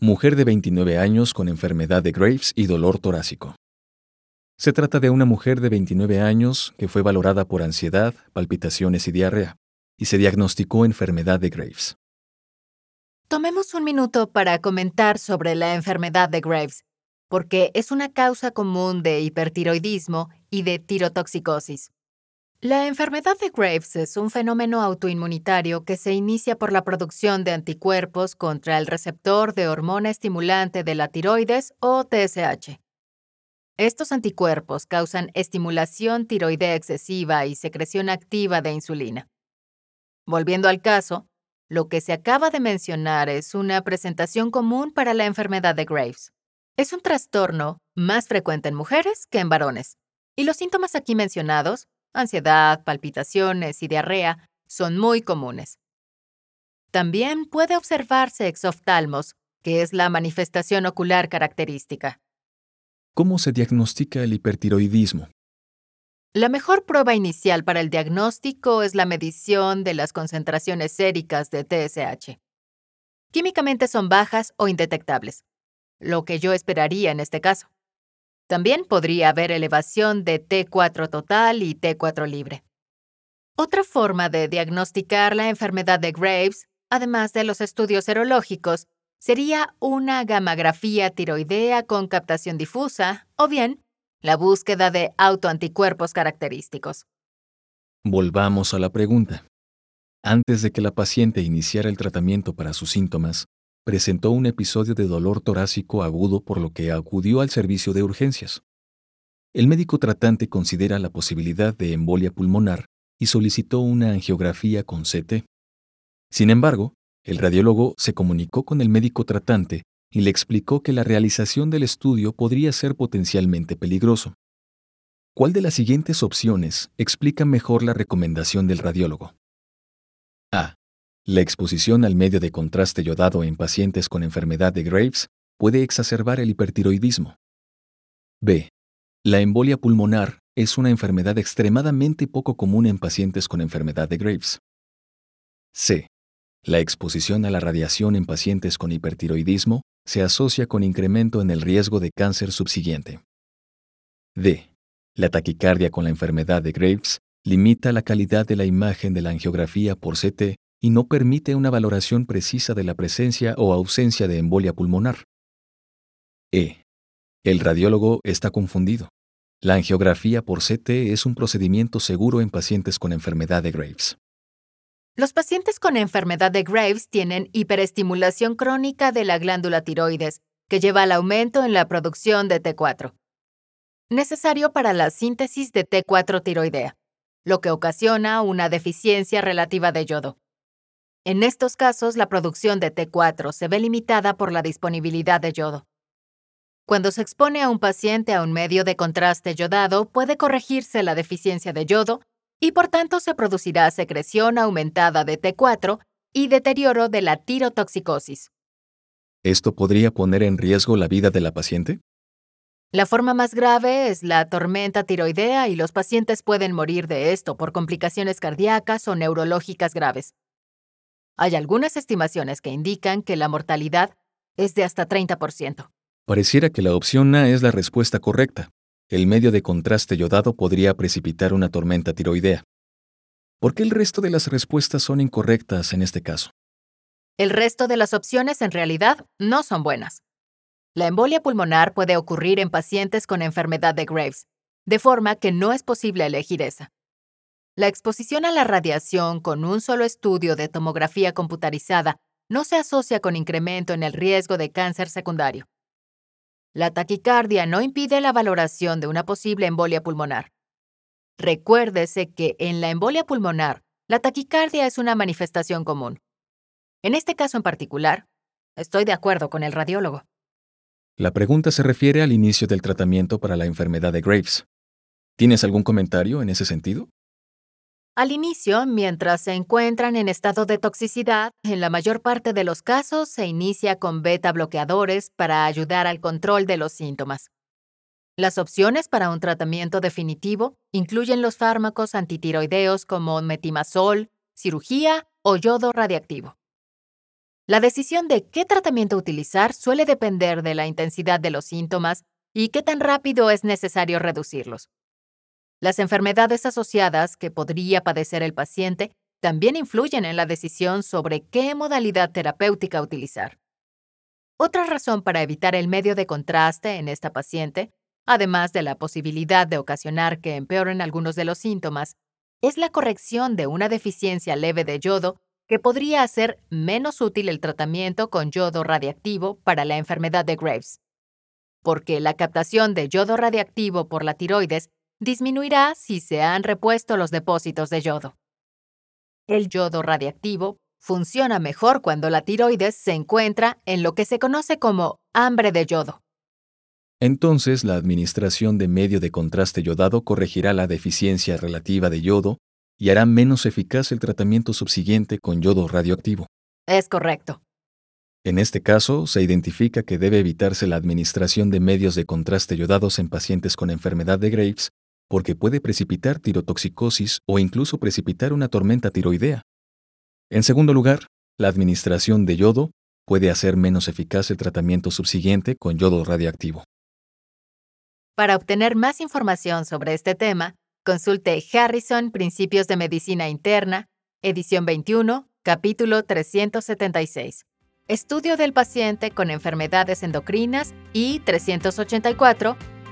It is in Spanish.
Mujer de 29 años con enfermedad de Graves y dolor torácico. Se trata de una mujer de 29 años que fue valorada por ansiedad, palpitaciones y diarrea, y se diagnosticó enfermedad de Graves. Tomemos un minuto para comentar sobre la enfermedad de Graves, porque es una causa común de hipertiroidismo y de tirotoxicosis. La enfermedad de Graves es un fenómeno autoinmunitario que se inicia por la producción de anticuerpos contra el receptor de hormona estimulante de la tiroides o TSH. Estos anticuerpos causan estimulación tiroidea excesiva y secreción activa de insulina. Volviendo al caso, lo que se acaba de mencionar es una presentación común para la enfermedad de Graves. Es un trastorno más frecuente en mujeres que en varones, y los síntomas aquí mencionados ansiedad, palpitaciones y diarrea son muy comunes. También puede observarse exoftalmos, que es la manifestación ocular característica. ¿Cómo se diagnostica el hipertiroidismo? La mejor prueba inicial para el diagnóstico es la medición de las concentraciones séricas de TSH. Químicamente son bajas o indetectables, lo que yo esperaría en este caso. También podría haber elevación de T4 total y T4 libre. Otra forma de diagnosticar la enfermedad de Graves, además de los estudios serológicos, sería una gamografía tiroidea con captación difusa o bien la búsqueda de autoanticuerpos característicos. Volvamos a la pregunta. Antes de que la paciente iniciara el tratamiento para sus síntomas, presentó un episodio de dolor torácico agudo por lo que acudió al servicio de urgencias. El médico tratante considera la posibilidad de embolia pulmonar y solicitó una angiografía con CT. Sin embargo, el radiólogo se comunicó con el médico tratante y le explicó que la realización del estudio podría ser potencialmente peligroso. ¿Cuál de las siguientes opciones explica mejor la recomendación del radiólogo? La exposición al medio de contraste yodado en pacientes con enfermedad de Graves puede exacerbar el hipertiroidismo. B. La embolia pulmonar es una enfermedad extremadamente poco común en pacientes con enfermedad de Graves. C. La exposición a la radiación en pacientes con hipertiroidismo se asocia con incremento en el riesgo de cáncer subsiguiente. D. La taquicardia con la enfermedad de Graves limita la calidad de la imagen de la angiografía por CT y no permite una valoración precisa de la presencia o ausencia de embolia pulmonar. E. El radiólogo está confundido. La angiografía por CT es un procedimiento seguro en pacientes con enfermedad de Graves. Los pacientes con enfermedad de Graves tienen hiperestimulación crónica de la glándula tiroides, que lleva al aumento en la producción de T4, necesario para la síntesis de T4 tiroidea, lo que ocasiona una deficiencia relativa de yodo. En estos casos, la producción de T4 se ve limitada por la disponibilidad de yodo. Cuando se expone a un paciente a un medio de contraste yodado, puede corregirse la deficiencia de yodo y por tanto se producirá secreción aumentada de T4 y deterioro de la tirotoxicosis. ¿Esto podría poner en riesgo la vida de la paciente? La forma más grave es la tormenta tiroidea y los pacientes pueden morir de esto por complicaciones cardíacas o neurológicas graves. Hay algunas estimaciones que indican que la mortalidad es de hasta 30%. Pareciera que la opción A es la respuesta correcta. El medio de contraste yodado podría precipitar una tormenta tiroidea. ¿Por qué el resto de las respuestas son incorrectas en este caso? El resto de las opciones en realidad no son buenas. La embolia pulmonar puede ocurrir en pacientes con enfermedad de Graves, de forma que no es posible elegir esa. La exposición a la radiación con un solo estudio de tomografía computarizada no se asocia con incremento en el riesgo de cáncer secundario. La taquicardia no impide la valoración de una posible embolia pulmonar. Recuérdese que en la embolia pulmonar, la taquicardia es una manifestación común. En este caso en particular, Estoy de acuerdo con el radiólogo. La pregunta se refiere al inicio del tratamiento para la enfermedad de Graves. ¿Tienes algún comentario en ese sentido? Al inicio, mientras se encuentran en estado de toxicidad, en la mayor parte de los casos se inicia con beta bloqueadores para ayudar al control de los síntomas. Las opciones para un tratamiento definitivo incluyen los fármacos antitiroideos como metimazol, cirugía o yodo radiactivo. La decisión de qué tratamiento utilizar suele depender de la intensidad de los síntomas y qué tan rápido es necesario reducirlos. Las enfermedades asociadas que podría padecer el paciente también influyen en la decisión sobre qué modalidad terapéutica utilizar. Otra razón para evitar el medio de contraste en esta paciente, además de la posibilidad de ocasionar que empeoren algunos de los síntomas, es la corrección de una deficiencia leve de yodo que podría hacer menos útil el tratamiento con yodo radiactivo para la enfermedad de Graves. Porque la captación de yodo radiactivo por la tiroides disminuirá si se han repuesto los depósitos de yodo. El yodo radiactivo funciona mejor cuando la tiroides se encuentra en lo que se conoce como hambre de yodo. Entonces, la administración de medio de contraste yodado corregirá la deficiencia relativa de yodo y hará menos eficaz el tratamiento subsiguiente con yodo radioactivo. Es correcto. En este caso, se identifica que debe evitarse la administración de medios de contraste yodados en pacientes con enfermedad de Graves porque puede precipitar tirotoxicosis o incluso precipitar una tormenta tiroidea. En segundo lugar, la administración de yodo puede hacer menos eficaz el tratamiento subsiguiente con yodo radiactivo. Para obtener más información sobre este tema, consulte Harrison Principios de Medicina Interna, edición 21, capítulo 376. Estudio del paciente con enfermedades endocrinas y 384